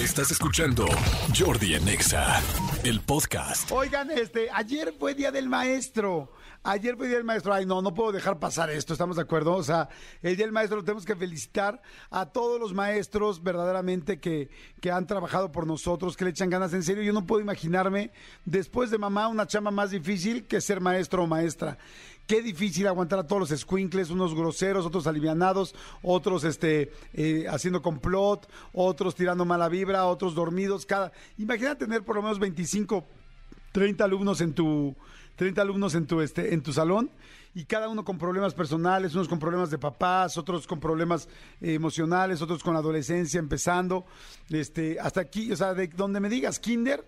Estás escuchando Jordi Anexa, el podcast. Oigan, este, ayer fue Día del Maestro. Ayer fue Día del Maestro. Ay, no, no puedo dejar pasar esto, ¿estamos de acuerdo? O sea, el Día del Maestro lo tenemos que felicitar a todos los maestros verdaderamente que, que han trabajado por nosotros, que le echan ganas. En serio, yo no puedo imaginarme, después de mamá, una chamba más difícil que ser maestro o maestra. Qué difícil aguantar a todos los squinkles, unos groseros, otros alivianados, otros este, eh, haciendo complot, otros tirando mala vibra, otros dormidos. Cada... Imagina tener por lo menos 25, 30 alumnos en tu, 30 alumnos en tu, este, en tu salón y cada uno con problemas personales, unos con problemas de papás, otros con problemas eh, emocionales, otros con adolescencia empezando, este, hasta aquí, o sea, de donde me digas kinder,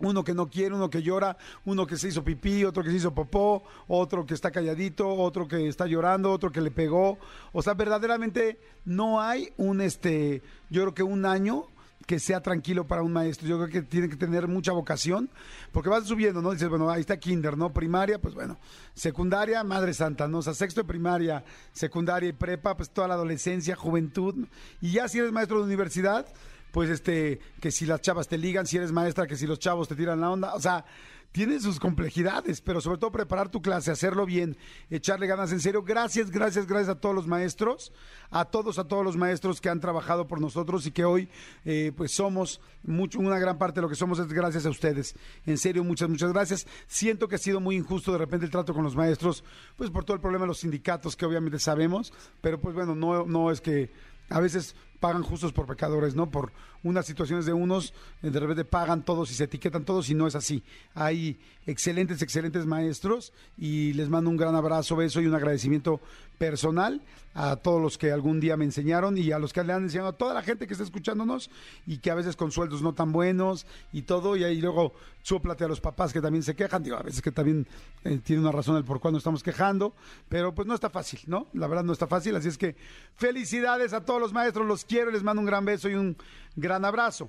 uno que no quiere, uno que llora, uno que se hizo pipí, otro que se hizo popó, otro que está calladito, otro que está llorando, otro que le pegó. O sea, verdaderamente no hay un, este, yo creo que un año que sea tranquilo para un maestro. Yo creo que tiene que tener mucha vocación, porque vas subiendo, ¿no? Dices, bueno, ahí está kinder, ¿no? Primaria, pues bueno, secundaria, madre santa, ¿no? O sea, sexto de primaria, secundaria y prepa, pues toda la adolescencia, juventud. Y ya si eres maestro de universidad, pues este, que si las chavas te ligan, si eres maestra, que si los chavos te tiran la onda, o sea, tiene sus complejidades, pero sobre todo preparar tu clase, hacerlo bien, echarle ganas en serio. Gracias, gracias, gracias a todos los maestros, a todos, a todos los maestros que han trabajado por nosotros y que hoy eh, pues somos mucho, una gran parte de lo que somos es gracias a ustedes. En serio, muchas, muchas gracias. Siento que ha sido muy injusto de repente el trato con los maestros, pues por todo el problema de los sindicatos que obviamente sabemos, pero pues bueno, no, no es que a veces pagan justos por pecadores, ¿no? Por unas situaciones de unos, eh, de repente pagan todos y se etiquetan todos y no es así. Hay excelentes, excelentes maestros y les mando un gran abrazo, beso y un agradecimiento personal a todos los que algún día me enseñaron y a los que le han enseñado a toda la gente que está escuchándonos y que a veces con sueldos no tan buenos y todo y ahí luego súplate a los papás que también se quejan, digo, a veces que también eh, tiene una razón el por cuál nos estamos quejando, pero pues no está fácil, ¿no? La verdad no está fácil, así es que felicidades a todos los maestros, los quiero, les mando un gran beso y un gran abrazo.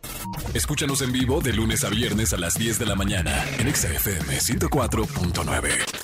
Escúchanos en vivo de lunes a viernes a las 10 de la mañana en XFM 104.9.